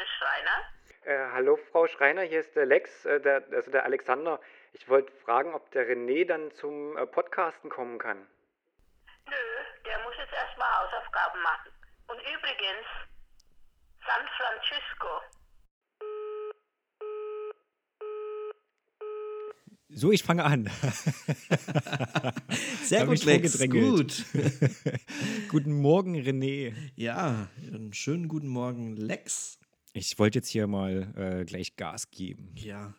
ist Schreiner. Äh, hallo Frau Schreiner, hier ist der Lex, äh, der, also der Alexander. Ich wollte fragen, ob der René dann zum äh, Podcasten kommen kann. Nö, der muss jetzt erstmal Hausaufgaben machen. Und übrigens, San Francisco. So, ich fange an. Sehr gut, Lex. Gut. Guten Morgen, René. Ja, einen schönen guten Morgen, Lex. Ich wollte jetzt hier mal äh, gleich Gas geben. Ja,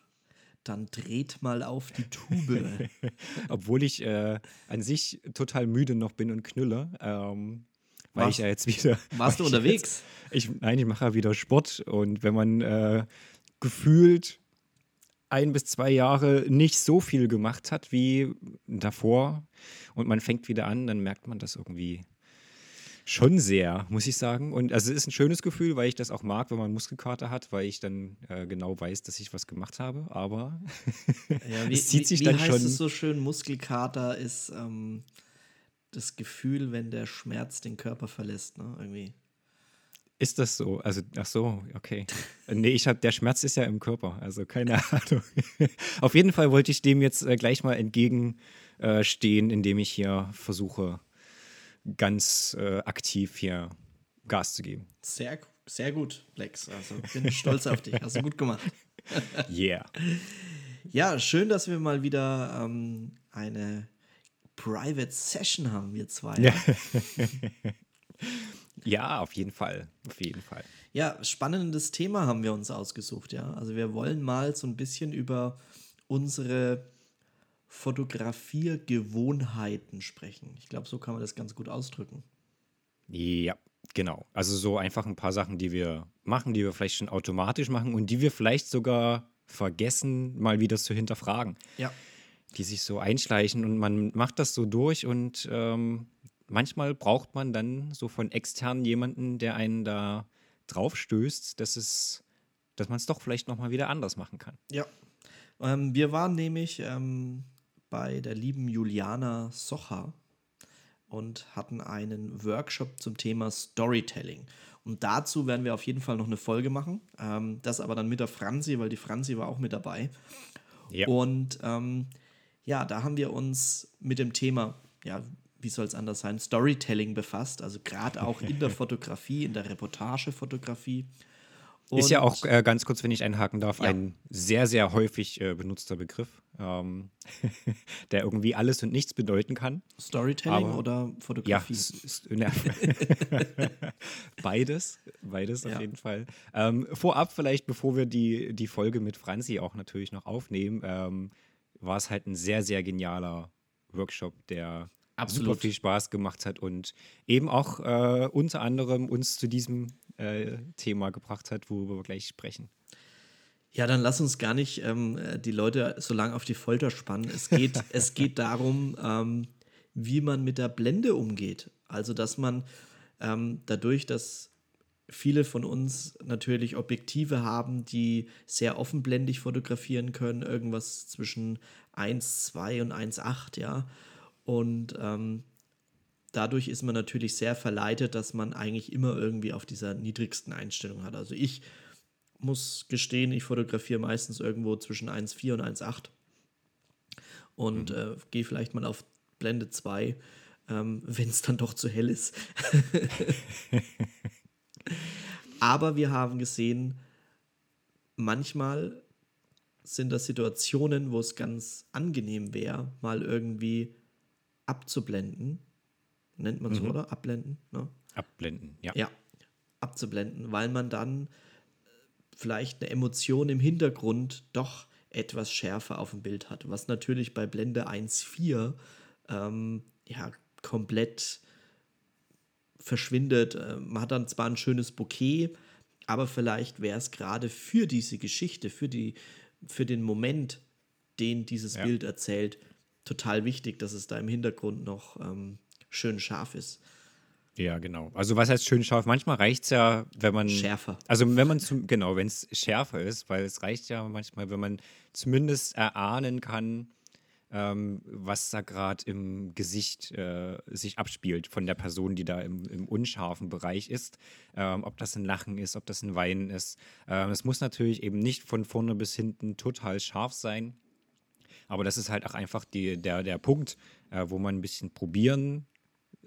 dann dreht mal auf die Tube. Obwohl ich äh, an sich total müde noch bin und knülle. Ähm, weil Warst- ich ja jetzt wieder. warst du weil ich unterwegs? Jetzt, ich, nein, ich mache ja wieder Sport. Und wenn man äh, gefühlt ein bis zwei Jahre nicht so viel gemacht hat wie davor und man fängt wieder an, dann merkt man das irgendwie schon sehr, muss ich sagen. Und also es ist ein schönes Gefühl, weil ich das auch mag, wenn man Muskelkater hat, weil ich dann äh, genau weiß, dass ich was gemacht habe. Aber Ja, wie, es zieht sich wie, dann wie heißt schon. es so schön? Muskelkater ist ähm, das Gefühl, wenn der Schmerz den Körper verlässt, ne? Irgendwie. Ist das so? Also, ach so, okay. Äh, nee, ich habe, der Schmerz ist ja im Körper, also keine Ahnung. Auf jeden Fall wollte ich dem jetzt äh, gleich mal entgegenstehen, äh, indem ich hier versuche, ganz äh, aktiv hier Gas zu geben. Sehr, sehr gut, Lex. Also bin stolz auf dich. Hast du gut gemacht. Yeah. Ja, schön, dass wir mal wieder ähm, eine Private Session haben, wir zwei. Ja. ja, auf jeden Fall. Auf jeden Fall. Ja, spannendes Thema haben wir uns ausgesucht, ja. Also wir wollen mal so ein bisschen über unsere Fotografiergewohnheiten sprechen. Ich glaube, so kann man das ganz gut ausdrücken. Ja, genau. Also so einfach ein paar Sachen, die wir machen, die wir vielleicht schon automatisch machen und die wir vielleicht sogar vergessen, mal wieder zu hinterfragen. Ja. die sich so einschleichen und man macht das so durch und ähm, manchmal braucht man dann so von extern jemanden, der einen da drauf stößt, dass es, dass man es doch vielleicht nochmal wieder anders machen kann. Ja. Ähm, wir waren nämlich ähm, bei der lieben Juliana Socher und hatten einen Workshop zum Thema Storytelling. Und dazu werden wir auf jeden Fall noch eine Folge machen. Ähm, das aber dann mit der Franzi, weil die Franzi war auch mit dabei. Ja. Und ähm, ja, da haben wir uns mit dem Thema, ja, wie soll es anders sein, Storytelling befasst. Also gerade auch in der Fotografie, in der Reportagefotografie. Ist ja Und- auch äh, ganz kurz, wenn ich einhaken darf, Ja. ein sehr, sehr häufig äh, benutzter Begriff, ähm, der irgendwie alles und nichts bedeuten kann. Storytelling Aber- oder Ja, Fotografie? ne, beides, beides Ja. auf jeden Fall. Ähm, vorab vielleicht, bevor wir die, die Folge mit Franzi auch natürlich noch aufnehmen, ähm, war es halt ein sehr, sehr genialer Workshop, der Absolut. super viel Spaß gemacht hat und eben auch äh, unter anderem uns zu diesem äh, Thema gebracht hat, worüber wir gleich sprechen. Ja, dann lass uns gar nicht ähm, äh, die Leute so lange auf die Folter spannen. Es geht, es geht darum, ähm, wie man mit der Blende umgeht. Also, dass man ähm, dadurch, dass viele von uns natürlich Objektive haben, die sehr offenblendig fotografieren können, irgendwas zwischen 1,2 und 1,8, ja. Und ähm, dadurch ist man natürlich sehr verleitet, dass man eigentlich immer irgendwie auf dieser niedrigsten Einstellung hat. Also ich muss gestehen, ich fotografiere meistens irgendwo zwischen 1,4 und 1,8 und äh, gehe vielleicht mal auf Blende 2, ähm, wenn es dann doch zu hell ist. Aber wir haben gesehen, manchmal sind das Situationen, wo es ganz angenehm wäre, mal irgendwie abzublenden. Nennt man so, oder? Abblenden, ne? Abblenden, ja. Ja, abzublenden, weil man dann äh, vielleicht eine Emotion im Hintergrund doch etwas schärfer auf dem Bild hat, was natürlich bei Blende 1.4 ähm, ja komplett verschwindet. Äh, Man hat dann zwar ein schönes Bouquet, aber vielleicht wäre es gerade für diese Geschichte, für, die, für den Moment, den dieses Ja. Bild erzählt, total wichtig, dass es da im Hintergrund noch ähm, schön scharf ist. Ja, genau. Also was heißt schön scharf? Manchmal reicht es ja, wenn man. Schärfer. Also wenn man zum, genau, wenn es schärfer ist, weil es reicht ja manchmal, wenn man zumindest erahnen kann, ähm, was da gerade im Gesicht äh, sich abspielt von der Person, die da im, im unscharfen Bereich ist. Ähm, ob das ein Lachen ist, ob das ein Weinen ist. Ähm, es muss natürlich eben nicht von vorne bis hinten total scharf sein. Aber das ist halt auch einfach die, der, der Punkt, äh, wo man ein bisschen probieren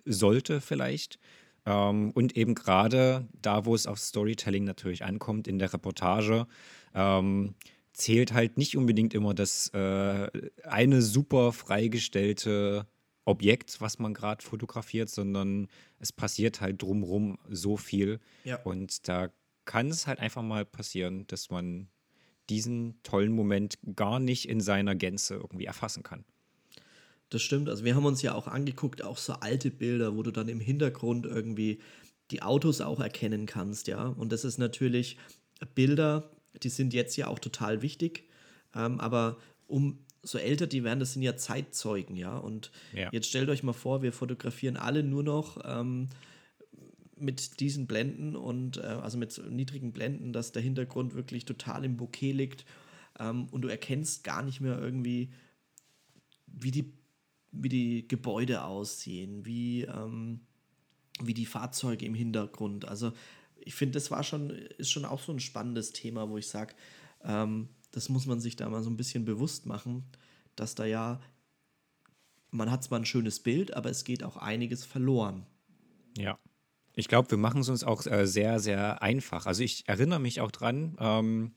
sollte vielleicht. Ähm, und eben gerade da, wo es auf Storytelling natürlich ankommt, in der Reportage, ähm, zählt halt nicht unbedingt immer das äh, eine super freigestellte Objekt, was man gerade fotografiert, sondern es passiert halt drumrum so viel. Ja. Und da kann es halt einfach mal passieren, dass man diesen tollen Moment gar nicht in seiner Gänze irgendwie erfassen kann. Das stimmt. Also wir haben uns ja auch angeguckt, auch so alte Bilder, wo du dann im Hintergrund irgendwie die Autos auch erkennen kannst, ja. Und das ist natürlich Bilder, die sind jetzt ja auch total wichtig. Ähm, aber um so älter die werden, das sind ja Zeitzeugen, ja. Und Ja. jetzt stellt euch mal vor, wir fotografieren alle nur noch ähm, mit diesen Blenden und äh, also mit so niedrigen Blenden, dass der Hintergrund wirklich total im Bouquet liegt ähm, und du erkennst gar nicht mehr irgendwie, wie die, wie die Gebäude aussehen, wie, ähm, wie die Fahrzeuge im Hintergrund. Also ich finde, das war schon, ist schon auch so ein spannendes Thema, wo ich sage, ähm, das muss man sich da mal so ein bisschen bewusst machen, dass da ja, man hat zwar ein schönes Bild, aber es geht auch einiges verloren. Ja. Ich glaube, wir machen es uns auch äh, sehr, sehr einfach. Also ich erinnere mich auch dran, ähm,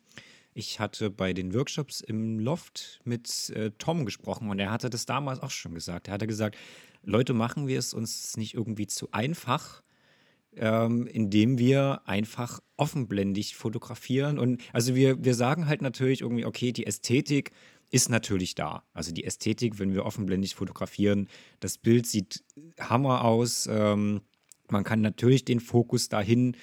ich hatte bei den Workshops im Loft mit äh, Tom gesprochen und er hatte das damals auch schon gesagt. Er hatte gesagt, Leute, machen wir es uns nicht irgendwie zu einfach, ähm, indem wir einfach offenblendig fotografieren. Und also wir, wir sagen halt natürlich irgendwie, okay, die Ästhetik ist natürlich da. Also die Ästhetik, wenn wir offenblendig fotografieren, das Bild sieht Hammer aus. Ähm, man kann natürlich den Fokus dahin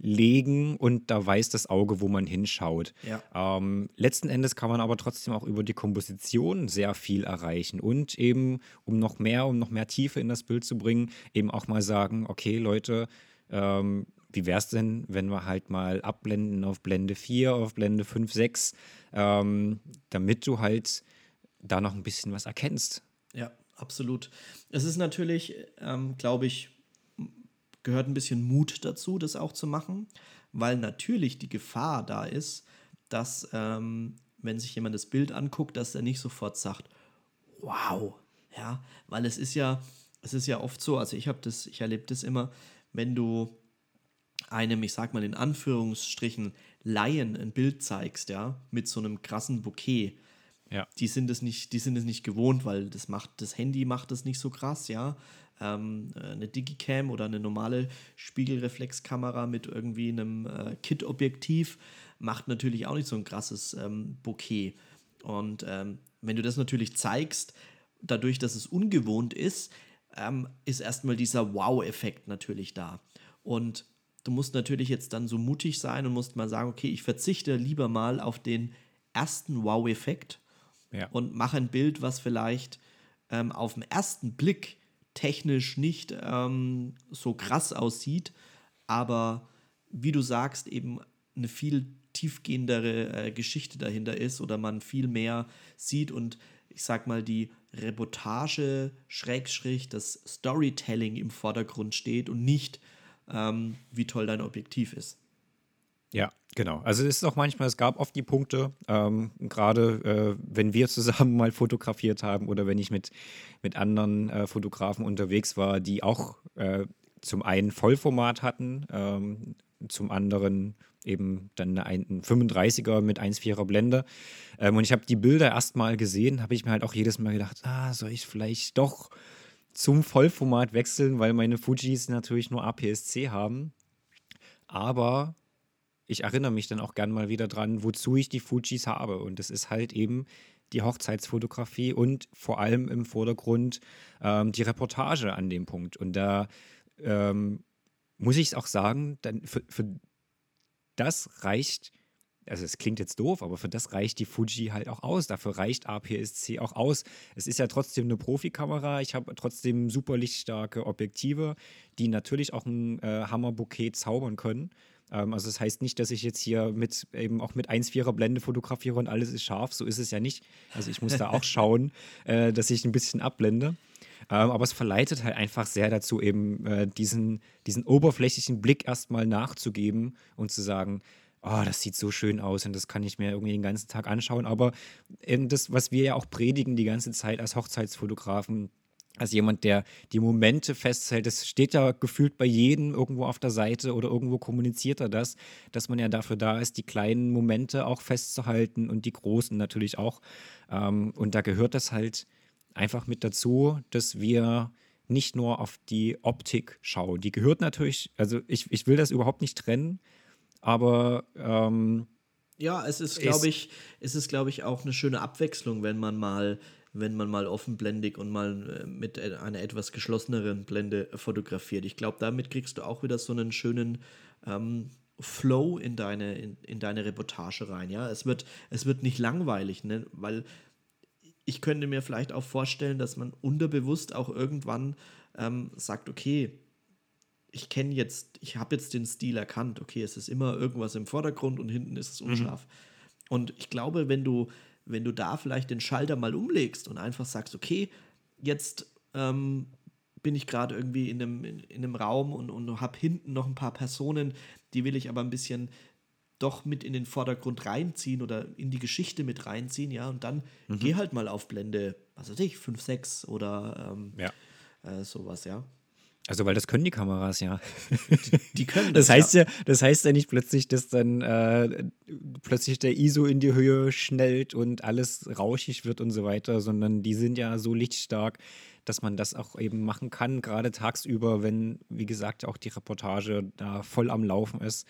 legen und da weiß das Auge, wo man hinschaut. Ja. Ähm, letzten Endes kann man aber trotzdem auch über die Komposition sehr viel erreichen und eben, um noch mehr, um noch mehr Tiefe in das Bild zu bringen, eben auch mal sagen, okay Leute, ähm, wie wäre es denn, wenn wir halt mal abblenden auf Blende 4, auf Blende 5, 6, ähm, damit du halt da noch ein bisschen was erkennst. Ja, absolut. Es ist natürlich, ähm, glaube ich, gehört ein bisschen Mut dazu, das auch zu machen, weil natürlich die Gefahr da ist, dass, ähm, wenn sich jemand das Bild anguckt, dass er nicht sofort sagt, wow, ja, weil es ist ja, es ist ja oft so, also ich habe das, ich erlebe das immer, wenn du einem, ich sag mal in Anführungsstrichen, Laien ein Bild zeigst, ja, mit so einem krassen Bouquet, Ja. die sind es nicht, die sind es nicht gewohnt, weil das macht, das Handy macht das nicht so krass, ja. Ähm, äh, eine Digicam oder eine normale Spiegelreflexkamera mit irgendwie einem äh, Kit-Objektiv macht natürlich auch nicht so ein krasses ähm, Bouquet. Und ähm, wenn du das natürlich zeigst, dadurch, dass es ungewohnt ist, ähm, ist erstmal dieser Wow-Effekt natürlich da. Und du musst natürlich jetzt dann so mutig sein und musst mal sagen, okay, ich verzichte lieber mal auf den ersten Wow-Effekt Ja. und mache ein Bild, was vielleicht ähm, auf den ersten Blick technisch nicht ähm, so krass aussieht, aber wie du sagst, eben eine viel tiefgehendere äh, Geschichte dahinter ist oder man viel mehr sieht und ich sag mal, die Reportage, Schrägstrich, das Storytelling im Vordergrund steht und nicht, ähm, wie toll dein Objektiv ist. Ja, genau. Also es ist auch manchmal, es gab oft die Punkte, ähm, gerade äh, wenn wir zusammen mal fotografiert haben oder wenn ich mit, mit anderen äh, Fotografen unterwegs war, die auch äh, zum einen Vollformat hatten, ähm, zum anderen eben dann eine ein- ein 35er mit 1,4er Blende. Ähm, und ich habe die Bilder erst mal gesehen, habe ich mir halt auch jedes Mal gedacht, ah, soll ich vielleicht doch zum Vollformat wechseln, weil meine Fujis natürlich nur APS-C haben. Aber ich erinnere mich dann auch gern mal wieder dran, wozu ich die Fujis habe. Und das ist halt eben die Hochzeitsfotografie und vor allem im Vordergrund ähm, die Reportage an dem Punkt. Und da ähm, muss ich es auch sagen, dann für, für das reicht, also es klingt jetzt doof, aber für das reicht die Fuji halt auch aus. Dafür reicht APS-C auch aus. Es ist ja trotzdem eine Profikamera. Ich habe trotzdem super lichtstarke Objektive, die natürlich auch ein äh, Hammerbouquet zaubern können. Ähm, also das heißt nicht, dass ich jetzt hier mit eben auch mit 1,4er Blende fotografiere und alles ist scharf. So ist es ja nicht. Also ich muss da auch schauen, äh, dass ich ein bisschen abblende. Ähm, aber es verleitet halt einfach sehr dazu, eben äh, diesen, diesen oberflächlichen Blick erstmal nachzugeben und zu sagen, oh, das sieht so schön aus und das kann ich mir irgendwie den ganzen Tag anschauen. Aber eben das, was wir ja auch predigen die ganze Zeit als Hochzeitsfotografen, als jemand, der die Momente festhält, das steht ja gefühlt bei jedem irgendwo auf der Seite oder irgendwo kommuniziert er das, dass man ja dafür da ist, die kleinen Momente auch festzuhalten und die großen natürlich auch. Ähm, und da gehört das halt einfach mit dazu, dass wir nicht nur auf die Optik schauen. Die gehört natürlich, also ich, ich will das überhaupt nicht trennen, aber ähm, ja, es ist, glaube ich, es ist, glaube ich, auch eine schöne Abwechslung, wenn man mal, wenn man mal offenblendig und mal äh, mit einer etwas geschlosseneren Blende fotografiert. Ich glaube, damit kriegst du auch wieder so einen schönen ähm, Flow in deine, in, in deine Reportage rein. Ja, es wird, es wird nicht langweilig, ne? weil ich könnte mir vielleicht auch vorstellen, dass man unterbewusst auch irgendwann ähm, sagt, okay, ich kenne jetzt, ich habe jetzt den Stil erkannt, okay, es ist immer irgendwas im Vordergrund und hinten ist es mhm. unscharf. Mhm. Und ich glaube, wenn du, wenn du da vielleicht den Schalter mal umlegst und einfach sagst, okay, jetzt ähm, bin ich gerade irgendwie in einem, in, in, einem Raum und, und habe hinten noch ein paar Personen, die will ich aber ein bisschen doch mit in den Vordergrund reinziehen oder in die Geschichte mit reinziehen, ja, und dann mhm. geh halt mal auf Blende, was weiß ich, 5, 6 oder ähm, ja. äh, sowas, ja. Also, weil das können die Kameras ja. Die, die können das. das heißt ja. ja. das heißt ja nicht plötzlich, dass dann äh, plötzlich der ISO in die Höhe schnellt und alles rauschig wird und so weiter, sondern die sind ja so lichtstark, dass man das auch eben machen kann, gerade tagsüber, wenn, wie gesagt, auch die Reportage da voll am Laufen ist.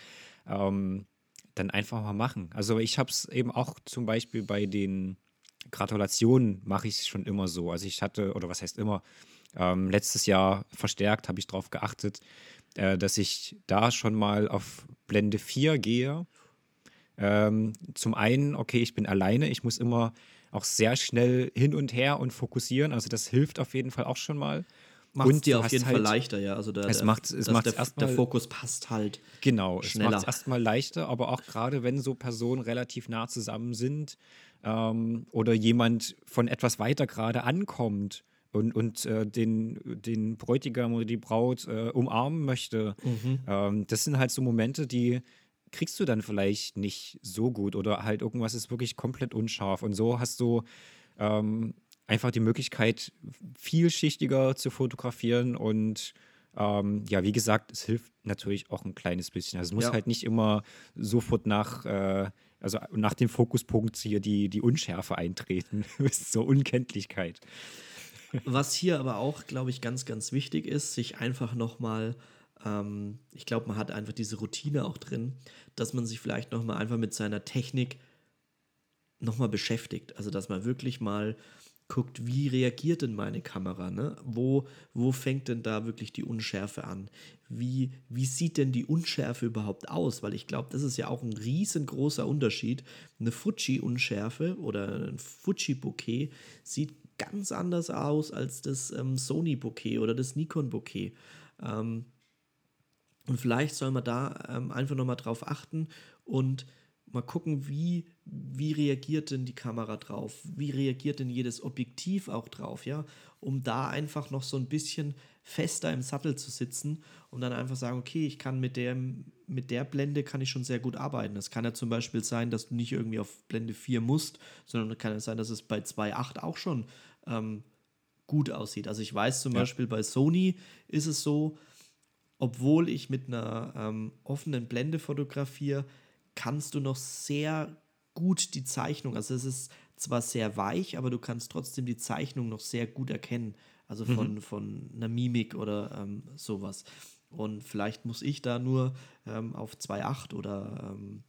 Ähm, dann einfach mal machen. Also ich habe es eben auch zum Beispiel bei den Gratulationen mache ich es schon immer so. Also ich hatte, oder was heißt immer, ähm, letztes Jahr verstärkt habe ich darauf geachtet, äh, dass ich da schon mal auf Blende 4 gehe. Ähm, zum einen, okay, ich bin alleine, ich muss immer auch sehr schnell hin und her und fokussieren. Also das hilft auf jeden Fall auch schon mal macht es dir auf jeden halt, Fall leichter, ja. Also der, es macht es macht der, der Fokus passt halt. Genau, schneller. es macht es erstmal leichter, aber auch gerade wenn so Personen relativ nah zusammen sind ähm, oder jemand von etwas weiter gerade ankommt und, und äh, den, den Bräutigam oder die Braut äh, umarmen möchte, mhm. ähm, das sind halt so Momente, die kriegst du dann vielleicht nicht so gut oder halt irgendwas ist wirklich komplett unscharf und so hast du ähm, einfach die Möglichkeit, vielschichtiger zu fotografieren und ähm, ja, wie gesagt, es hilft natürlich auch ein kleines bisschen. Also es muss ja. halt nicht immer sofort nach, äh, also nach dem Fokuspunkt hier die, die Unschärfe eintreten, bis zur Unkenntlichkeit. Was hier aber auch, glaube ich, ganz, ganz wichtig ist, sich einfach nochmal, ähm, ich glaube, man hat einfach diese Routine auch drin, dass man sich vielleicht nochmal einfach mit seiner Technik nochmal beschäftigt. Also, dass man wirklich mal guckt, wie reagiert denn meine Kamera? Ne? Wo, wo fängt denn da wirklich die Unschärfe an? Wie, wie sieht denn die Unschärfe überhaupt aus? Weil ich glaube, das ist ja auch ein riesengroßer Unterschied. Eine Fuji-Unschärfe oder ein Fuji-Bokeh sieht ganz anders aus als das ähm, Sony-Bokeh oder das Nikon-Bokeh. Ähm, und vielleicht soll man da ähm, einfach nochmal drauf achten und mal gucken, wie, wie reagiert denn die Kamera drauf, wie reagiert denn jedes Objektiv auch drauf, ja, um da einfach noch so ein bisschen fester im Sattel zu sitzen und dann einfach sagen, okay, ich kann mit der, mit der Blende kann ich schon sehr gut arbeiten. Es kann ja zum Beispiel sein, dass du nicht irgendwie auf Blende 4 musst, sondern kann ja sein, dass es bei 2.8 auch schon ähm, gut aussieht. Also ich weiß zum ja. Beispiel bei Sony ist es so, obwohl ich mit einer ähm, offenen Blende fotografiere, kannst du noch sehr gut die Zeichnung, also es ist zwar sehr weich, aber du kannst trotzdem die Zeichnung noch sehr gut erkennen. Also von, mhm. von einer Mimik oder ähm, sowas. Und vielleicht muss ich da nur ähm, auf 2,8 oder ähm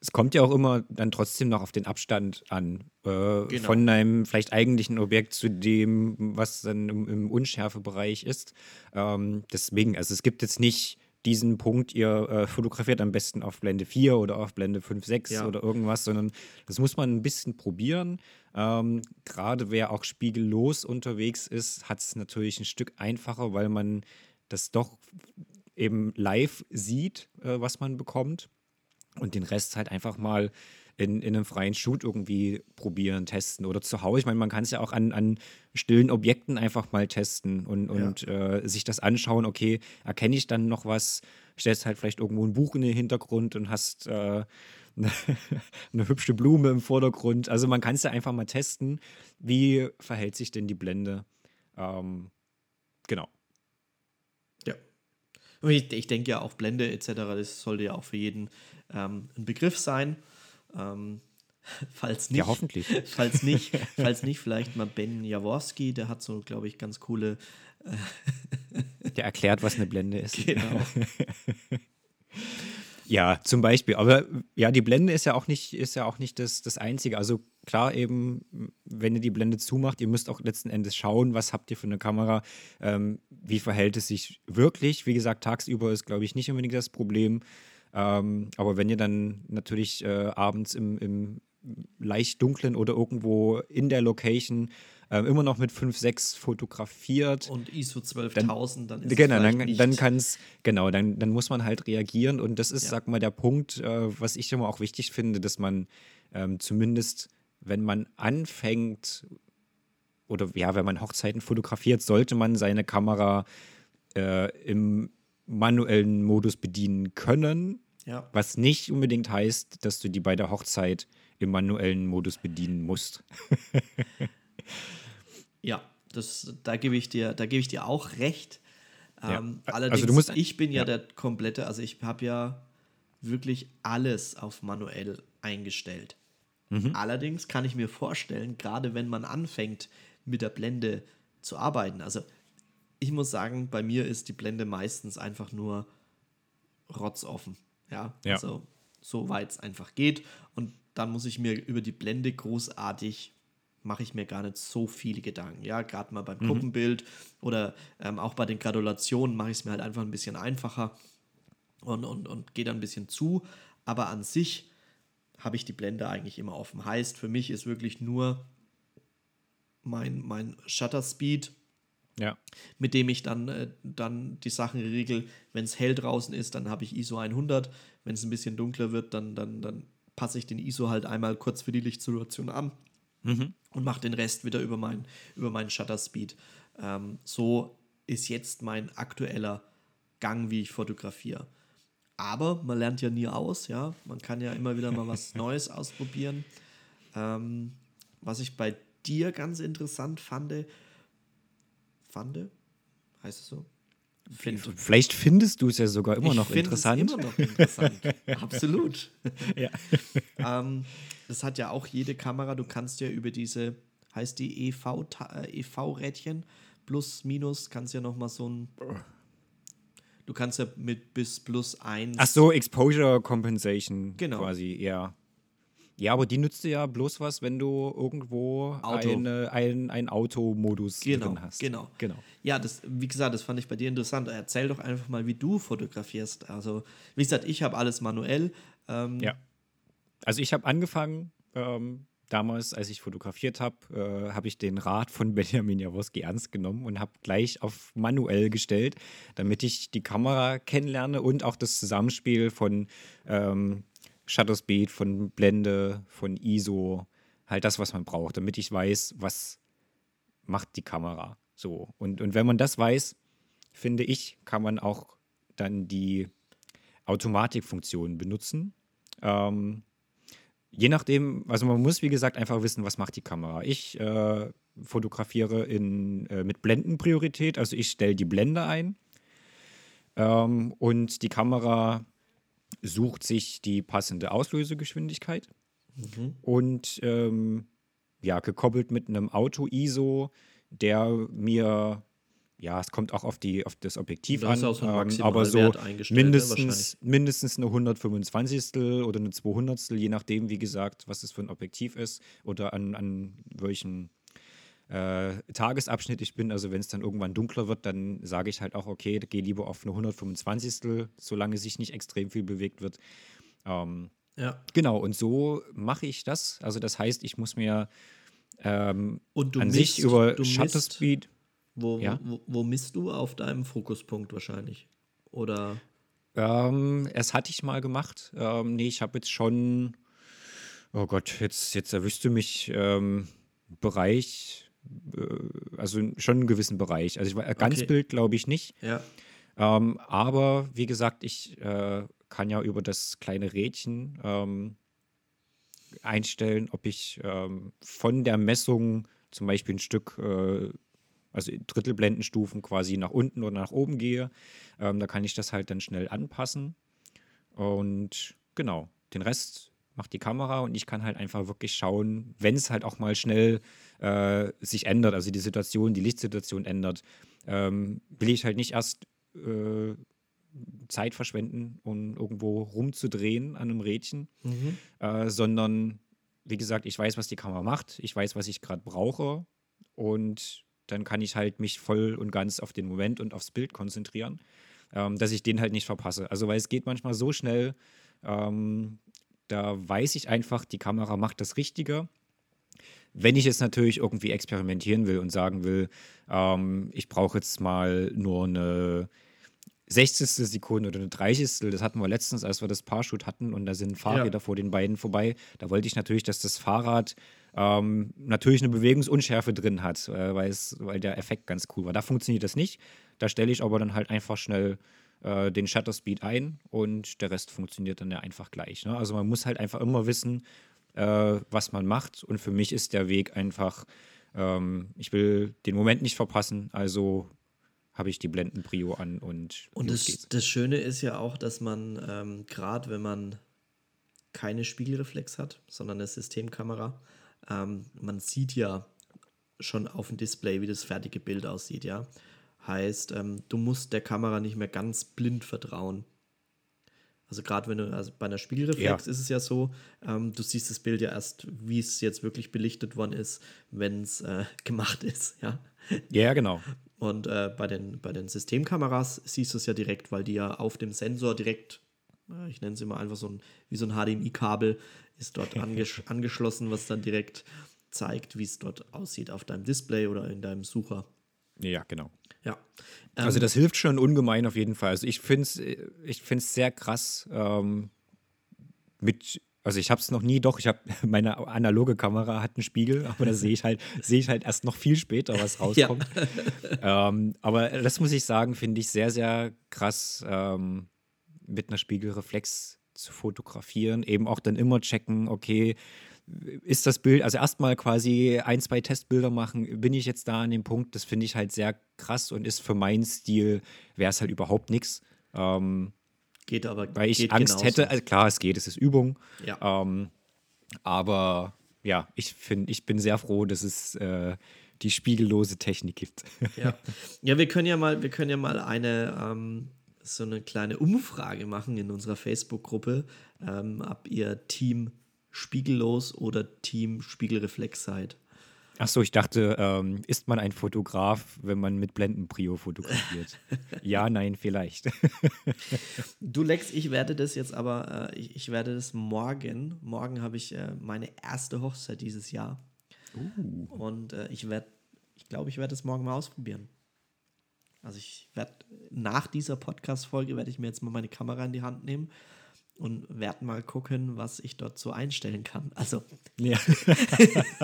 es kommt ja auch immer dann trotzdem noch auf den Abstand an. Äh, genau. Von einem vielleicht eigentlichen Objekt zu dem, was dann im, im Unschärfebereich ist. Ähm, deswegen, also es gibt jetzt nicht diesen Punkt, ihr äh, fotografiert am besten auf Blende 4 oder auf Blende 5, 6 ja. oder irgendwas, sondern das muss man ein bisschen probieren. Ähm, Gerade wer auch spiegellos unterwegs ist, hat es natürlich ein Stück einfacher, weil man das doch eben live sieht, äh, was man bekommt. Und den Rest halt einfach mal in, in einem freien Shoot irgendwie probieren, testen oder zu Hause. Ich meine, man kann es ja auch an, an stillen Objekten einfach mal testen und, und äh, sich das anschauen. Okay, erkenne ich dann noch was? Stellst halt vielleicht irgendwo ein Buch in den Hintergrund und hast äh, eine, eine hübsche Blume im Vordergrund. Also man kann es ja einfach mal testen, wie verhält sich denn die Blende. Ähm, genau. Ja. Ich, ich denke ja auch Blende etc., das sollte ja auch für jeden ähm, ein Begriff sein. Ähm, falls nicht, Ja, hoffentlich. falls nicht, falls nicht, vielleicht mal Ben Jaworski, der hat so, glaube ich, ganz coole. Der erklärt, was eine Blende ist. Genau. Ja, zum Beispiel. Aber ja, die Blende ist ja auch nicht, ist ja auch nicht das, das Einzige. Also klar, eben, wenn ihr die Blende zumacht, ihr müsst auch letzten Endes schauen, was habt ihr für eine Kamera, ähm, wie verhält es sich wirklich. Wie gesagt, tagsüber ist, glaube ich, nicht unbedingt das Problem. Ähm, aber wenn ihr dann natürlich äh, abends im, im leicht dunklen oder irgendwo in der Location ähm, immer noch mit 5, 6 fotografiert, Und ISO 12.000, dann ist Genau, es dann, dann nicht- kann es, genau, dann, dann muss man halt reagieren. Und das ist, Ja. sag mal, der Punkt, äh, was ich immer auch wichtig finde, dass man ähm, zumindest, wenn man anfängt, oder ja, wenn man Hochzeiten fotografiert, sollte man seine Kamera äh, im manuellen Modus bedienen können. Ja. Was nicht unbedingt heißt, dass du die bei der Hochzeit im manuellen Modus bedienen musst. Ja, das, da gebe ich dir, da gebe ich dir auch recht. Ja. Ähm, Also allerdings, du musst- ich bin ja, ja. der komplette, also ich habe ja wirklich alles auf manuell eingestellt. Mhm. Allerdings kann ich mir vorstellen, gerade wenn man anfängt mit der Blende zu arbeiten, also ich muss sagen, bei mir ist die Blende meistens einfach nur rotzoffen. Ja, Ja. also so weit es einfach geht. Und dann muss ich mir über die Blende großartig, mache ich mir gar nicht so viele Gedanken. Ja, gerade mal beim Gruppenbild oder ähm, auch bei den Gratulationen mache ich es mir halt einfach ein bisschen einfacher und, und, und gehe dann ein bisschen zu. Aber an sich habe ich die Blende eigentlich immer offen. Heißt, für mich ist wirklich nur mein, mein Shutter Speed Ja. mit dem ich dann, äh, dann die Sachen regel. Wenn es hell draußen ist, dann habe ich ISO 100. Wenn es ein bisschen dunkler wird, dann, dann, dann passe ich den ISO halt einmal kurz für die Lichtsituation an und mache den Rest wieder über, mein, über meinen Shutter Speed. Ähm, so ist jetzt mein aktueller Gang, wie ich fotografiere. Aber man lernt ja nie aus, ja. Man kann ja immer wieder mal was Neues ausprobieren. Ähm, was ich bei dir ganz interessant fand, fand, heißt es so? Find. Vielleicht findest du es ja sogar immer Ich noch find es interessant. Immer noch interessant. Absolut. Ja. ähm, das hat ja auch jede Kamera. Du kannst ja über diese, heißt die EV, ta- äh, EV-Rädchen, plus, minus, kannst ja noch mal so ein. Du kannst ja mit bis plus 1. Ach so, Exposure Compensation Genau. quasi, ja. Ja, aber die nützt dir ja bloß was, wenn du irgendwo Auto. eine, ein, ein Automodus Genau, drin hast. genau. genau. Ja, das, wie gesagt, das fand ich bei dir interessant. Erzähl doch einfach mal, wie du fotografierst. Also, wie gesagt, ich habe alles manuell. Ähm, Ja. Also ich habe angefangen, ähm, damals, als ich fotografiert habe, äh, habe ich den Rat von Benjamin Jaworski ernst genommen und habe gleich auf manuell gestellt, damit ich die Kamera kennenlerne und auch das Zusammenspiel von ähm, Shutter Speed, von Blende, von ISO, halt das, was man braucht, damit ich weiß, was macht die Kamera. So. Und, und wenn man das weiß, finde ich, kann man auch dann die Automatikfunktion benutzen. Ähm, je nachdem, also man muss, wie gesagt, einfach wissen, was macht die Kamera. Ich äh, fotografiere in, äh, mit Blendenpriorität, also ich stelle die Blende ein ähm, und die Kamera sucht sich die passende Auslösegeschwindigkeit und ähm, ja, gekoppelt mit einem Auto-ISO, der mir, ja, es kommt auch auf, die, auf das Objektiv Du an, so ähm, aber so ne, mindestens, mindestens eine 125. oder eine 200. je nachdem, wie gesagt, was es für ein Objektiv ist oder an, an welchen äh, Tagesabschnitt ich bin. Also wenn es dann irgendwann dunkler wird, dann sage ich halt auch, okay, geh lieber auf eine 125. solange sich nicht extrem viel bewegt wird. Ähm, ja. Genau, und so mache ich das. Also das heißt, ich muss mir ähm, Und du an misst, sich über du Shutter Speed. Wo, Ja. wo, wo misst du auf deinem Fokuspunkt wahrscheinlich? Oder? Ähm, es hatte ich mal gemacht. Ähm, nee, ich habe jetzt schon, oh Gott, jetzt, jetzt erwischst du mich, ähm, Bereich, also schon einen gewissen Bereich. Also ich war, Ganzbild glaube ich nicht. Ja. Ähm, aber wie gesagt, ich äh, kann ja über das kleine Rädchen ähm, einstellen, ob ich ähm, von der Messung zum Beispiel ein Stück, äh, also Drittelblendenstufen quasi nach unten oder nach oben gehe. Ähm, da kann ich das halt dann schnell anpassen. Und genau, den Rest macht die Kamera und ich kann halt einfach wirklich schauen, wenn es halt auch mal schnell äh, sich ändert, also die Situation, die Lichtsituation ändert, ähm, will ich halt nicht erst äh, Zeit verschwenden, um irgendwo rumzudrehen an einem Rädchen, Mhm. äh, sondern wie gesagt, ich weiß, was die Kamera macht, ich weiß, was ich gerade brauche und dann kann ich halt mich voll und ganz auf den Moment und aufs Bild konzentrieren, ähm, dass ich den halt nicht verpasse. Also weil es geht manchmal so schnell, ähm, da weiß ich einfach, die Kamera macht das Richtige. Wenn ich jetzt natürlich irgendwie experimentieren will und sagen will, ähm, ich brauche jetzt mal nur eine 60. Sekunde oder eine 30. Das hatten wir letztens, als wir das Paarshoot hatten und da sind Fahrräder vor den beiden vorbei. Da wollte ich natürlich, dass das Fahrrad ähm, natürlich eine Bewegungsunschärfe drin hat, äh, weil, es, weil der Effekt ganz cool war. Da funktioniert das nicht. Da stelle ich aber dann halt einfach schnell äh, den Shutter Speed ein und der Rest funktioniert dann ja einfach gleich. Ne? Also man muss halt einfach immer wissen, äh, was man macht. Und für mich ist der Weg einfach, ähm, ich will den Moment nicht verpassen, also habe ich die Blendenprio an und, Und los das, geht's. das Schöne ist ja auch, dass man ähm, gerade, wenn man keine Spiegelreflex hat, sondern eine Systemkamera, ähm, man sieht ja schon auf dem Display, wie das fertige Bild aussieht, ja. Heißt, ähm, du musst der Kamera nicht mehr ganz blind vertrauen. Also gerade wenn du, also bei einer Spiegelreflex Ja. ist es ja so, ähm, du siehst das Bild ja erst, wie es jetzt wirklich belichtet worden ist, wenn es äh, gemacht ist, ja. Ja, genau. Und äh, bei, den, bei den Systemkameras siehst du es ja direkt, weil die ja auf dem Sensor direkt, äh, ich nenne es immer einfach so ein, wie so ein HDMI-Kabel, ist dort angesch angeschlossen, was dann direkt zeigt, wie es dort aussieht auf deinem Display oder in deinem Sucher. Ja, genau. Ja. Also Ähm, das hilft schon ungemein auf jeden Fall. Also ich finde es ich find's sehr krass ähm, mit, also ich habe es noch nie, doch, ich habe meine analoge Kamera hat einen Spiegel, aber da sehe ich halt, sehe ich halt erst noch viel später, was rauskommt. ähm, aber das muss ich sagen, finde ich sehr, sehr krass, ähm, mit einer Spiegelreflex zu fotografieren. Eben auch dann immer checken, okay, ist das Bild, also erstmal quasi ein, zwei Testbilder machen, bin ich jetzt da an dem Punkt, das finde ich halt sehr krass und ist für meinen Stil, wäre es halt überhaupt nichts. Ähm, geht aber weil ich geht Angst genauso. hätte, also klar, es geht, es ist Übung. Ja. Ähm, aber ja, ich finde, ich bin sehr froh, dass es äh, die spiegellose Technik gibt. Ja. ja, wir können ja mal, wir können ja mal eine ähm, so eine kleine Umfrage machen in unserer Facebook-Gruppe, ähm, ob ihr Team Spiegellos oder Team Spiegelreflex seid. Achso, ich dachte, ähm, ist man ein Fotograf, wenn man mit Blendenprio fotografiert? ja, nein, vielleicht. Du Lex, ich werde das jetzt aber, äh, ich, ich werde das morgen. Morgen habe ich äh, meine erste Hochzeit dieses Jahr. Und äh, ich werde, ich glaube, ich werde es morgen mal ausprobieren. Also ich werde nach dieser Podcast-Folge werde ich mir jetzt mal meine Kamera in die Hand nehmen und werde mal gucken, was ich dort so einstellen kann. Also Ja.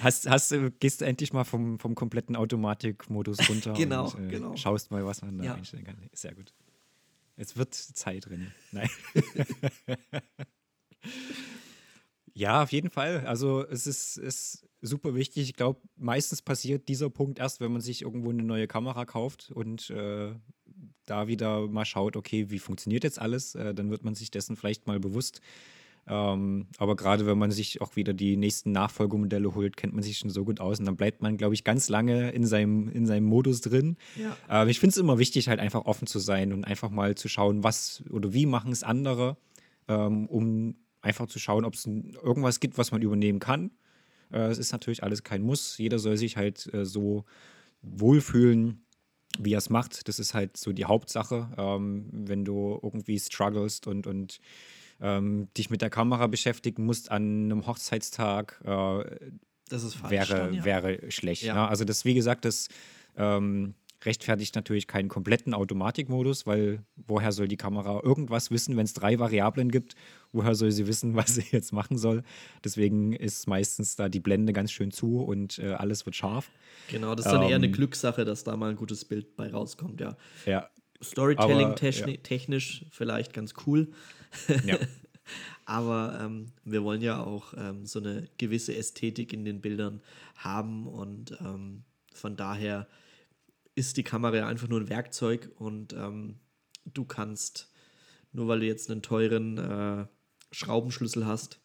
hast, hast, du- gehst du endlich mal vom, vom kompletten Automatikmodus runter Genau, und äh, genau. schaust mal, was man da Ja. einstellen kann. Sehr gut. Es wird Zeit drin. Nein. ja, auf jeden Fall. Also es ist, ist super wichtig. Ich glaube, meistens passiert dieser Punkt erst, wenn man sich irgendwo eine neue Kamera kauft und äh, da wieder mal schaut, okay, wie funktioniert jetzt alles? Äh, dann wird man sich dessen vielleicht mal bewusst. Ähm, aber gerade wenn man sich auch wieder die nächsten Nachfolgemodelle holt, kennt man sich schon so gut aus und dann bleibt man, glaube ich, ganz lange in seinem, in seinem Modus drin. Ja. Äh, ich finde es immer wichtig, halt einfach offen zu sein und einfach mal zu schauen, was oder wie machen es andere, ähm, um einfach zu schauen, ob es irgendwas gibt, was man übernehmen kann. Äh, es ist natürlich alles kein Muss. Jeder soll sich halt äh, so wohlfühlen, wie er es macht. Das ist halt so die Hauptsache. Ähm, wenn du irgendwie strugglest und, und ähm, dich mit der Kamera beschäftigen musst an einem Hochzeitstag, äh, das ist falsch. wäre, dann, ja. wäre schlecht. Ja. Ne? Also das, wie gesagt, das ähm, rechtfertigt natürlich keinen kompletten Automatikmodus, weil woher soll die Kamera irgendwas wissen, wenn es drei Variablen gibt? Woher soll sie wissen, was sie jetzt machen soll? Deswegen ist meistens da die Blende ganz schön zu und äh, alles wird scharf. Genau, das ist dann ähm, eher eine Glückssache, dass da mal ein gutes Bild bei rauskommt, ja. Ja. Storytelling-technisch ja. vielleicht ganz cool. Ja. Aber ähm, wir wollen ja auch ähm, so eine gewisse Ästhetik in den Bildern haben und ähm, von daher ist die Kamera einfach nur ein Werkzeug und ähm, du kannst, nur weil du jetzt einen teuren äh, Schraubenschlüssel hast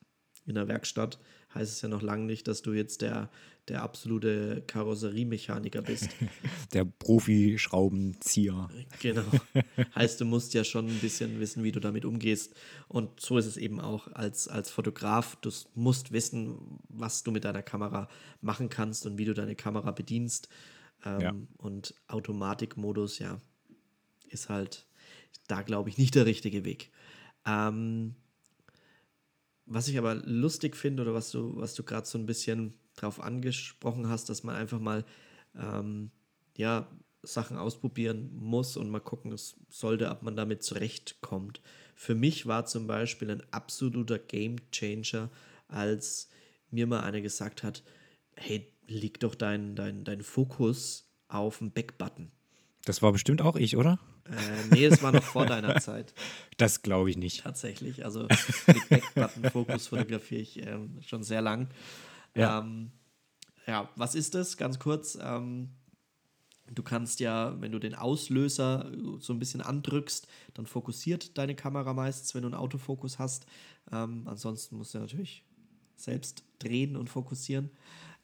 in der Werkstatt, heißt es ja noch lange nicht, dass du jetzt der, der absolute Karosseriemechaniker bist. Der Profi-Schraubenzieher. Genau. heißt, du musst ja schon ein bisschen wissen, wie du damit umgehst. Und so ist es eben auch als, als Fotograf. Du musst wissen, was du mit deiner Kamera machen kannst und wie du deine Kamera bedienst. Ähm, ja. Und Automatikmodus, ja, ist halt da, glaube ich, nicht der richtige Weg. Ähm, was ich aber lustig finde oder was du, was du gerade so ein bisschen drauf angesprochen hast, dass man einfach mal ähm, ja, Sachen ausprobieren muss und mal gucken sollte, ob man damit zurechtkommt. Für mich war zum Beispiel ein absoluter Game Changer, als mir mal einer gesagt hat, hey, leg doch dein, dein, dein Fokus auf den Backbutton. Das war bestimmt auch ich, oder? Äh, nee, es war noch vor deiner Zeit. Das glaube ich nicht. Tatsächlich. Also mit Backbutton-Fokus fotografiere ich ähm, schon sehr lang. Ja. Ähm, ja, was ist das? Ganz kurz. Ähm, du kannst ja, wenn du den Auslöser so ein bisschen andrückst, dann fokussiert deine Kamera meistens, wenn du einen Autofokus hast. Ähm, ansonsten musst du natürlich selbst drehen und fokussieren.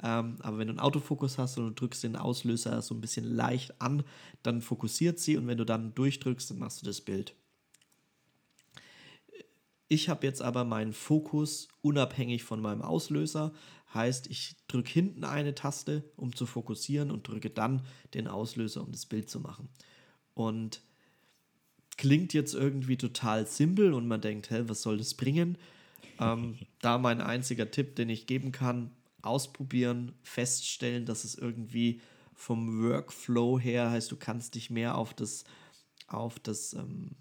Ähm, aber wenn du einen Autofokus hast und du drückst den Auslöser so ein bisschen leicht an, dann fokussiert sie und wenn du dann durchdrückst, dann machst du das Bild. Ich habe jetzt aber meinen Fokus unabhängig von meinem Auslöser. Heißt, ich drücke hinten eine Taste, um zu fokussieren und drücke dann den Auslöser, um das Bild zu machen. Und klingt jetzt irgendwie total simpel und man denkt, hä, was soll das bringen? Ähm, da mein einziger Tipp, den ich geben kann, ausprobieren, feststellen, dass es irgendwie vom Workflow her heißt, du kannst dich mehr auf das, auf das, ähm,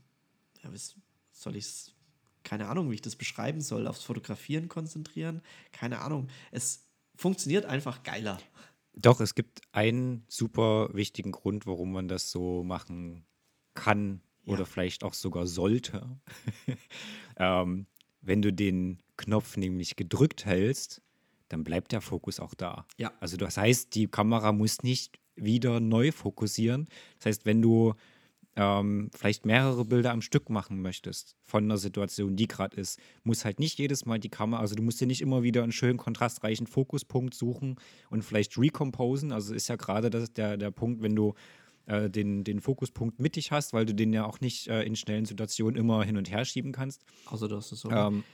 ja, was soll ich es, keine Ahnung, wie ich das beschreiben soll, aufs Fotografieren konzentrieren. Keine Ahnung. Es funktioniert einfach geiler. Doch, es gibt einen super wichtigen Grund, warum man das so machen kann ja. oder vielleicht auch sogar sollte. ähm, wenn du den Knopf nämlich gedrückt hältst, dann bleibt der Fokus auch da. Ja. Also das heißt, die Kamera muss nicht wieder neu fokussieren. Das heißt, wenn du ähm, vielleicht mehrere Bilder am Stück machen möchtest von einer Situation, die gerade ist, muss halt nicht jedes Mal die Kamera, also du musst dir nicht immer wieder einen schönen kontrastreichen Fokuspunkt suchen und vielleicht recomposen. Also ist ja gerade der, der Punkt, wenn du äh, den, den Fokuspunkt mittig hast, weil du den ja auch nicht äh, in schnellen Situationen immer hin und her schieben kannst. Also das ist so. Ähm,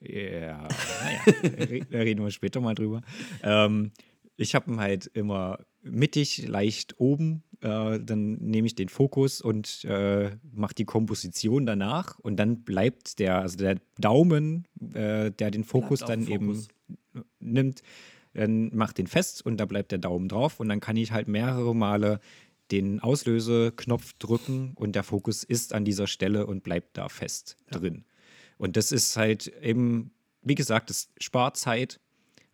ja, naja, da reden wir später mal drüber. Ähm, ich habe ihn halt immer mittig, leicht oben. Äh, dann nehme ich den Fokus und äh, mache die Komposition danach. Und dann bleibt der, also der Daumen, äh, der den Fokus dann Fokus. eben nimmt, dann macht den fest und da bleibt der Daumen drauf. Und dann kann ich halt mehrere Male den Auslöseknopf drücken und der Fokus ist an dieser Stelle und bleibt da fest ja. drin. Und das ist halt eben, wie gesagt, das spart Zeit,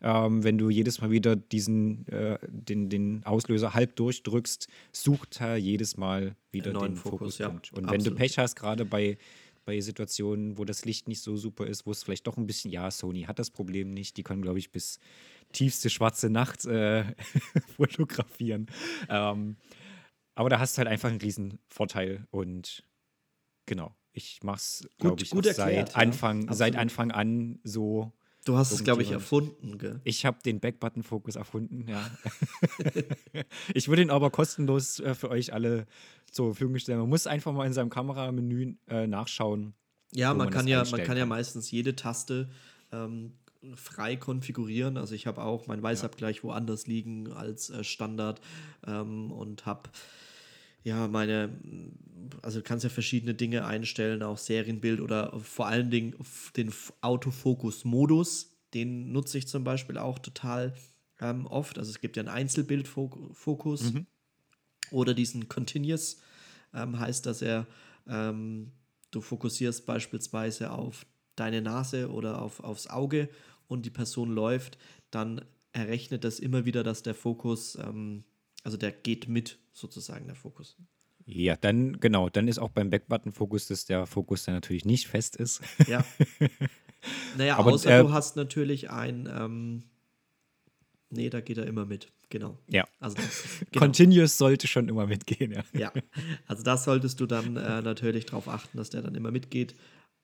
ähm, wenn du jedes Mal wieder diesen, äh, den, den Auslöser halb durchdrückst, sucht er jedes Mal wieder den, Fokus, Fokuspunkt. Ja, Und absolut. wenn du Pech hast, gerade bei, bei Situationen, wo das Licht nicht so super ist, wo es vielleicht doch ein bisschen, ja, Sony hat das Problem nicht, die können, glaube ich, bis tiefste schwarze Nacht äh, fotografieren. Ähm, aber da hast du halt einfach einen riesen Vorteil und genau ich mache es, glaube ich, gut erklärt, seit, ja. Anfang, seit Anfang an so. Du hast es, glaube ich, erfunden, gell? Ich habe den Backbutton-Fokus erfunden, ja. ich würde ihn aber kostenlos äh, für euch alle zur Verfügung stellen. Man muss einfach mal in seinem Kameramenü äh, nachschauen. Ja, man, man kann ja, man kann ja meistens jede Taste ähm, frei konfigurieren. Also ich habe auch mein Weißabgleich ja. woanders liegen als äh, Standard ähm, und habe ja, meine, also du kannst ja verschiedene Dinge einstellen, auch Serienbild oder vor allen Dingen den Autofokus-Modus, den nutze ich zum Beispiel auch total ähm, oft. Also es gibt ja einen Einzelbildfokus. Mhm. Oder diesen Continuous ähm, heißt, dass er, ähm, du fokussierst beispielsweise auf deine Nase oder auf, aufs Auge und die Person läuft, dann errechnet das immer wieder, dass der Fokus, ähm, also der geht mit sozusagen, der Fokus. Ja, dann, genau, dann ist auch beim Backbutton-Fokus, dass der Fokus dann natürlich nicht fest ist. Ja. Naja, Aber, außer äh, du hast natürlich ein, ähm, nee, da geht er immer mit, genau. Ja. Also, genau. Continuous sollte schon immer mitgehen, ja. Ja, also da solltest du dann äh, natürlich darauf achten, dass der dann immer mitgeht.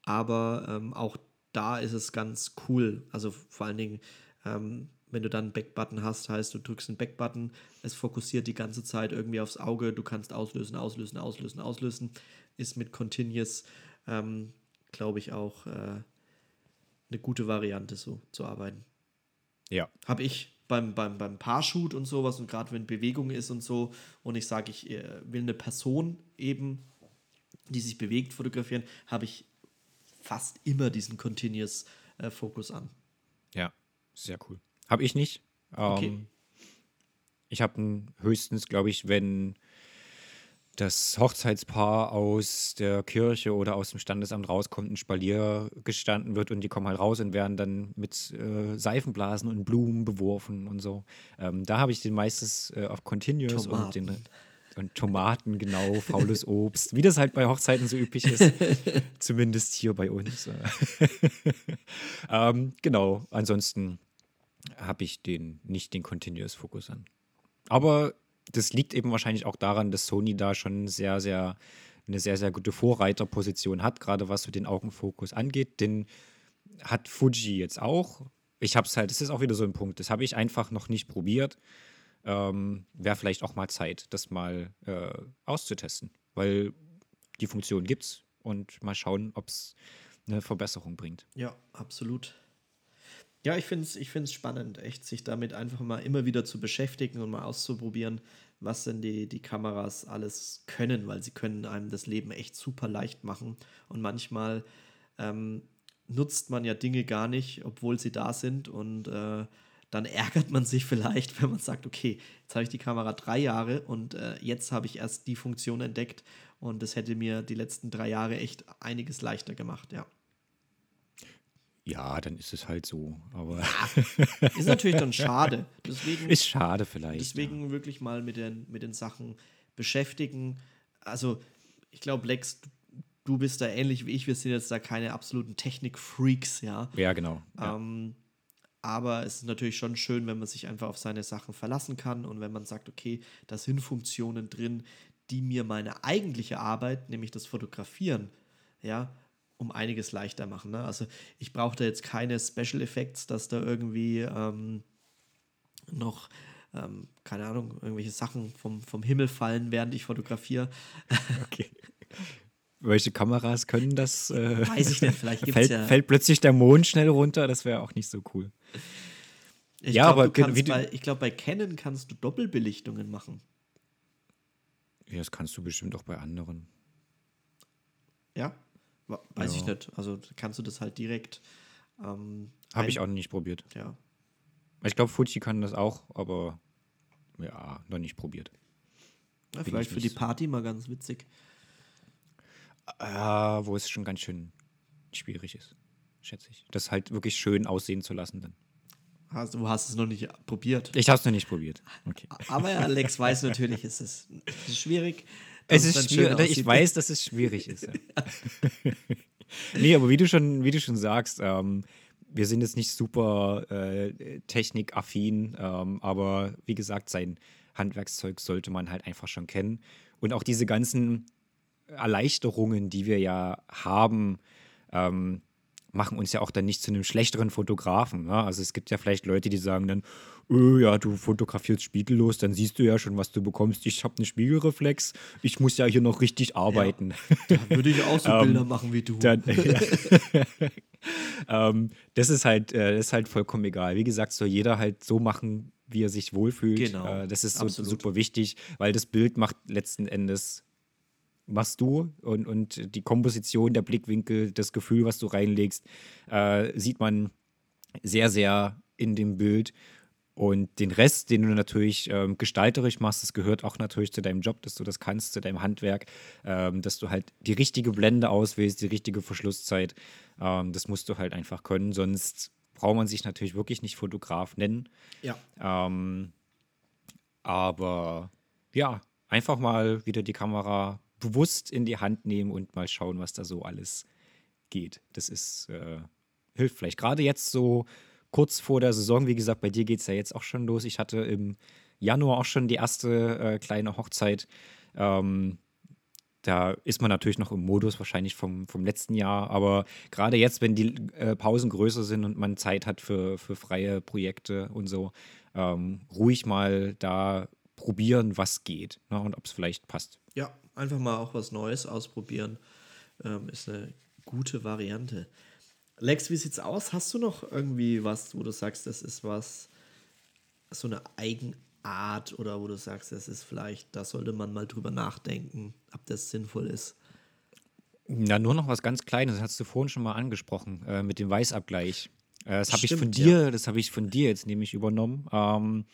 Aber ähm, auch da ist es ganz cool. Also vor allen Dingen, ähm, wenn du dann einen Backbutton hast, heißt du drückst einen Backbutton, es fokussiert die ganze Zeit irgendwie aufs Auge, du kannst auslösen, auslösen, auslösen, auslösen. Ist mit Continuous, ähm, glaube ich, auch äh, eine gute Variante, so zu arbeiten. Ja. Habe ich beim, beim, beim Paarshoot und sowas und gerade wenn Bewegung ist und so und ich sage, ich äh, will eine Person eben, die sich bewegt, fotografieren, habe ich fast immer diesen Continuous äh, Fokus an. Ja, sehr cool. Habe ich nicht. Ähm, Okay. Ich habe höchstens, glaube ich, wenn das Hochzeitspaar aus der Kirche oder aus dem Standesamt rauskommt, ein Spalier gestanden wird und die kommen halt raus und werden dann mit äh, Seifenblasen und Blumen beworfen und so. Ähm, da habe ich den meistens äh, auf Continuous und den Tomaten. und Tomaten, genau, faules Obst, wie das halt bei Hochzeiten so üblich ist. Zumindest hier bei uns. ähm, genau, ansonsten habe ich den nicht den Continuous Fokus an. Aber das liegt eben wahrscheinlich auch daran, dass Sony da schon sehr, sehr eine sehr, sehr gute Vorreiterposition hat, gerade was so den Augenfokus angeht. Den hat Fuji jetzt auch. Ich habe es halt, das ist auch wieder so ein Punkt, das habe ich einfach noch nicht probiert. Ähm, Wäre vielleicht auch mal Zeit, das mal äh, auszutesten, weil die Funktion gibt's und mal schauen, ob es eine Verbesserung bringt. Ja, absolut. Ja, ich finde es ich find's spannend, echt, sich damit einfach mal immer wieder zu beschäftigen und mal auszuprobieren, was denn die, die Kameras alles können, weil sie können einem das Leben echt super leicht machen. Und manchmal ähm, nutzt man ja Dinge gar nicht, obwohl sie da sind. Und äh, dann ärgert man sich vielleicht, wenn man sagt, okay, jetzt habe ich die Kamera drei Jahre und äh, jetzt habe ich erst die Funktion entdeckt. Und das hätte mir die letzten drei Jahre echt einiges leichter gemacht, ja. Ja, dann ist es halt so. Aber Ist natürlich dann schade. Deswegen, ist schade vielleicht. deswegen wirklich mal mit den, mit den Sachen beschäftigen. Also, ich glaube, Lex, du- bist da ähnlich wie ich. Wir sind jetzt da keine absoluten Technik-Freaks, ja. Ja, ja genau. Ja. Ähm, aber es ist natürlich schon schön, wenn man sich einfach auf seine Sachen verlassen kann und wenn man sagt, okay, da sind Funktionen drin, die mir meine eigentliche Arbeit, nämlich das Fotografieren, ja, um einiges leichter machen. Ne? Also ich brauche da jetzt keine Special Effects, dass da irgendwie ähm, noch, ähm, keine Ahnung, irgendwelche Sachen vom, vom Himmel fallen, während ich fotografiere. Okay. Welche Kameras können das? Äh, Weiß ich nicht, vielleicht gibt es fällt, ja. fällt plötzlich der Mond schnell runter? Das wäre auch nicht so cool. Ich Ja, glaube, aber kannst bei, ich glaube, bei Canon kannst du Doppelbelichtungen machen. Ja, das kannst du bestimmt auch bei anderen. Ja? Weiß ich Ja. nicht. Also kannst du das halt direkt. Ähm, Habe ich auch noch nicht probiert. Ja. Ich glaube, Fuji kann das auch, aber ja, noch nicht probiert. ja ich vielleicht für die. Party mal ganz witzig. Ah, wo es schon ganz schön schwierig ist, schätze ich. Das halt wirklich schön aussehen zu lassen dann. Hast, du hast es noch nicht probiert. Ich habe es noch nicht probiert. Okay. Aber ja, Alex weiß natürlich, es ist schwierig. Es ist schwierig, ich weiß, dass es schwierig ist. Ja. nee, aber wie du schon, wie du schon sagst, ähm, wir sind jetzt nicht super äh, technikaffin, ähm, aber wie gesagt, sein Handwerkszeug sollte man halt einfach schon kennen. Und auch diese ganzen Erleichterungen, die wir ja haben, ähm, machen uns ja auch dann nicht zu einem schlechteren Fotografen. Ne? Also es gibt ja vielleicht Leute, die sagen dann, öh, ja, du fotografierst spiegellos, dann siehst du ja schon, was du bekommst. Ich habe einen Spiegelreflex, ich muss ja hier noch richtig arbeiten. Da würde ich auch so Bilder machen wie du. Dann, ja. ähm, das ist halt, äh, das ist halt vollkommen egal. Wie gesagt, soll jeder halt so machen, wie er sich wohlfühlt. Genau, Äh, das ist so super wichtig, weil das Bild macht letzten Endes machst du und, und die Komposition, der Blickwinkel, das Gefühl, was du reinlegst, äh, sieht man sehr, sehr in dem Bild. Und den Rest, den du natürlich ähm, gestalterisch machst, das gehört auch natürlich zu deinem Job, dass du das kannst, zu deinem Handwerk, ähm, dass du halt die richtige Blende auswählst, die richtige Verschlusszeit. Ähm, das musst du halt einfach können, sonst braucht man sich natürlich wirklich nicht Fotograf nennen. Ja. Ähm, aber ja, einfach mal wieder die Kamera bewusst in die Hand nehmen und mal schauen, was da so alles geht. Das ist, äh, hilft vielleicht. Gerade jetzt so kurz vor der Saison, wie gesagt, bei dir geht es ja jetzt auch schon los. Ich hatte im Januar auch schon die erste äh, kleine Hochzeit. Ähm, da ist man natürlich noch im Modus wahrscheinlich vom, vom letzten Jahr, aber gerade jetzt, wenn die äh, Pausen größer sind und man Zeit hat für, für freie Projekte und so, ähm, ruhig mal da probieren, was geht ne, und ob es vielleicht passt. Ja, einfach mal auch was Neues ausprobieren ähm, ist eine gute Variante. Lex, wie sieht's aus? Hast du noch irgendwie was, wo du sagst, das ist was, so eine Eigenart oder wo du sagst, das ist vielleicht, da sollte man mal drüber nachdenken, ob das sinnvoll ist? Na, nur noch was ganz Kleines, das hast du vorhin schon mal angesprochen, äh, mit dem Weißabgleich. Äh, das habe ich von dir, das habe ich von dir jetzt nämlich übernommen. Ähm,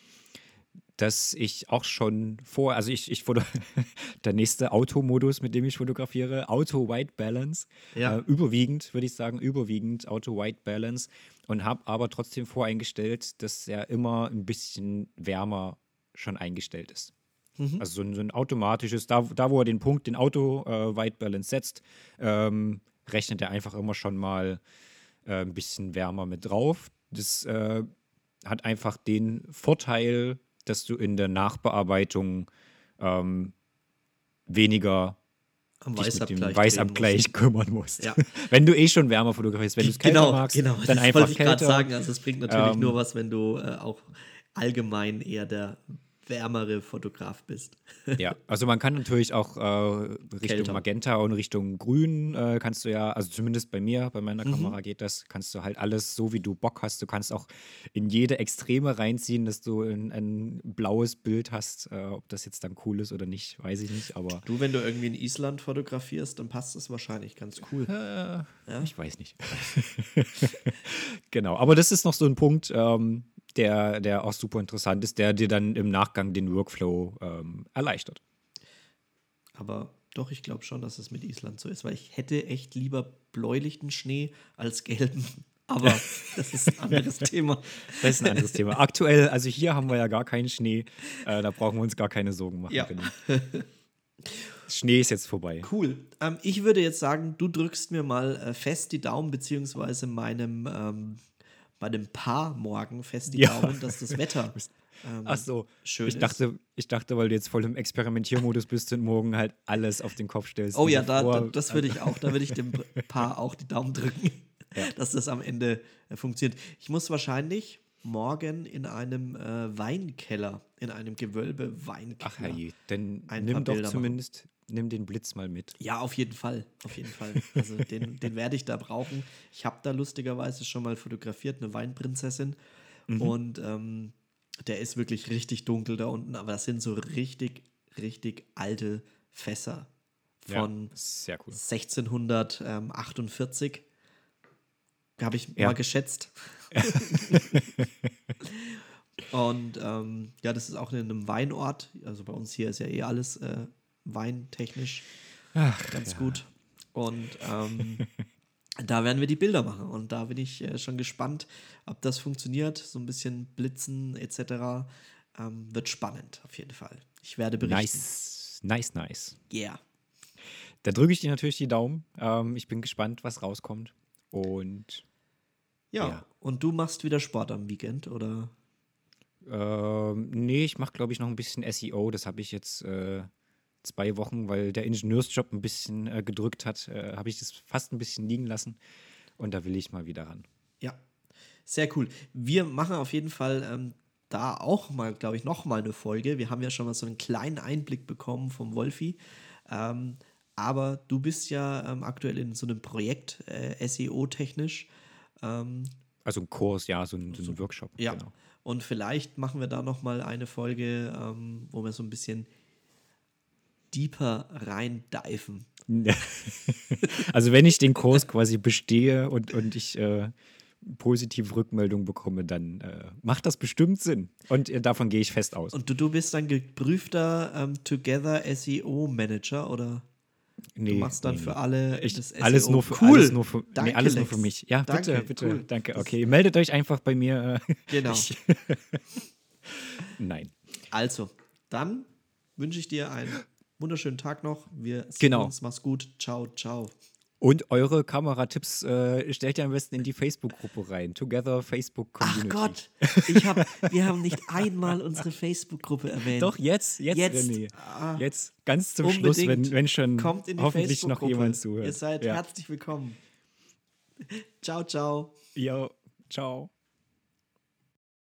dass ich auch schon vor, also ich, ich foto, der nächste Automodus, mit dem ich fotografiere, Auto White Balance. Ja. Äh, überwiegend, würde ich sagen, überwiegend Auto White Balance und habe aber trotzdem voreingestellt, dass er immer ein bisschen wärmer schon eingestellt ist. Also so ein, so ein automatisches, da, da wo er den Punkt, den Auto äh, White Balance setzt, ähm, rechnet er einfach immer schon mal äh, ein bisschen wärmer mit drauf. Das äh, hat einfach den Vorteil, dass du in der Nachbearbeitung ähm, weniger Am dich mit dem drehen Weißabgleich kümmern musst. Ja. Wenn du eh schon wärmer fotografierst, wenn du es musst. kälter Genau, magst, genau. dann das einfach wollte ich gerade sagen. Also es bringt natürlich Ähm, nur was, wenn du äh, auch allgemein eher der wärmere Fotograf bist. Ja, also man kann natürlich auch äh, Richtung Kälter. Magenta und Richtung Grün äh, kannst du ja, also zumindest bei mir, bei meiner Mhm. Kamera geht das, kannst du halt alles so, wie du Bock hast. Du kannst auch in jede Extreme reinziehen, dass du ein, ein blaues Bild hast. Äh, ob das jetzt dann cool ist oder nicht, weiß ich nicht, aber Du, wenn du irgendwie in Island fotografierst, dann passt es wahrscheinlich ganz cool. äh, ich weiß nicht. genau, aber das ist noch so ein Punkt, ähm, der, der auch super interessant ist, der dir dann im Nachgang den Workflow ähm, erleichtert. Aber doch, ich glaube schon, dass es mit Island so ist, weil ich hätte echt lieber bläulichen Schnee als gelben. Aber das ist ein anderes Thema. Das ist ein anderes Thema. Aktuell, also hier haben wir ja gar keinen Schnee. Äh, da brauchen wir uns gar keine Sorgen machen. Ja. Schnee ist jetzt vorbei. Cool. Ähm, ich würde jetzt sagen, du drückst mir mal äh, fest die Daumen, beziehungsweise meinem, ähm, meinem Paar morgen fest die Ja. Daumen, dass das Wetter ähm, Ach so, schön ich dachte, ich dachte, weil du jetzt voll im Experimentiermodus bist und morgen halt alles auf den Kopf stellst. Oh und ja, da, da, das würde ich auch, da würde ich dem Paar auch die Daumen drücken, dass das am Ende äh, funktioniert. Ich muss wahrscheinlich morgen in einem äh, Weinkeller, in einem Gewölbe Weinkeller. Ach herrje, dann ein nimm paar doch Bilder machen. zumindest, nimm den Blitz mal mit. Ja, auf jeden Fall. Auf jeden Fall. Also den, den werde ich da brauchen. Ich habe da lustigerweise schon mal fotografiert, eine Weinprinzessin. Und ähm, der ist wirklich richtig dunkel da unten, aber das sind so richtig, richtig alte Fässer von ja, cool. 1648. Habe ich Ja. mal geschätzt. Und ähm, ja, das ist auch in einem Weinort. Also bei uns hier ist ja eh alles äh, weintechnisch ganz gut. Und ähm, da werden wir die Bilder machen. Und da bin ich äh, schon gespannt, ob das funktioniert. So ein bisschen Blitzen etc. Ähm, wird spannend auf jeden Fall. Ich werde berichten. Nice, nice, nice. Yeah. Da drücke ich dir natürlich die Daumen. Ähm, ich bin gespannt, was rauskommt. Und Ja. Ja. Und du machst wieder Sport am Weekend, oder? Ähm, nee, ich mache, glaube ich, noch ein bisschen SEO. Das habe ich jetzt äh, zwei Wochen, weil der Ingenieursjob ein bisschen äh, gedrückt hat, äh, habe ich das fast ein bisschen liegen lassen. Und da will ich mal wieder ran. Ja, sehr cool. Wir machen auf jeden Fall ähm, da auch mal, glaube ich, noch mal eine Folge. Wir haben ja schon mal so einen kleinen Einblick bekommen vom Wolfi. Ähm, aber du bist ja ähm, aktuell in so einem Projekt, äh, SEO-technisch. Ähm, Also ein Kurs, ja, so ein, so ein Workshop. ja. Genau. Und vielleicht machen wir da noch mal eine Folge, ähm, wo wir so ein bisschen deeper reindiven. Also wenn ich den Kurs quasi bestehe und, und ich äh, positive Rückmeldung bekomme, dann äh, macht das bestimmt Sinn. Und äh, davon gehe ich fest aus. Und du, du bist dann geprüfter ähm, Together SEO Manager oder nee, du machst dann nee, für alle Ich, das SEO? alles nur für cool. alles nur für, Danke, nee, alles nur für mich. Ja, bitte, Danke, bitte, cool. danke. Okay, meldet euch einfach bei mir. Genau. Ich, Nein. Also, dann wünsche ich dir einen wunderschönen Tag noch. Wir sehen Genau. uns. Mach's gut. Ciao, ciao. Und eure Kameratipps äh, stellt ihr am besten in die Facebook-Gruppe rein. Together Facebook Ach Community. Gott, ich hab, wir haben nicht einmal unsere Facebook-Gruppe erwähnt. Doch, jetzt, jetzt, Jetzt, René. ah, jetzt, ganz zum Schluss, wenn, wenn schon hoffentlich noch jemand zuhört. Ihr seid ja. herzlich willkommen. Ciao, ciao. Ja, ciao.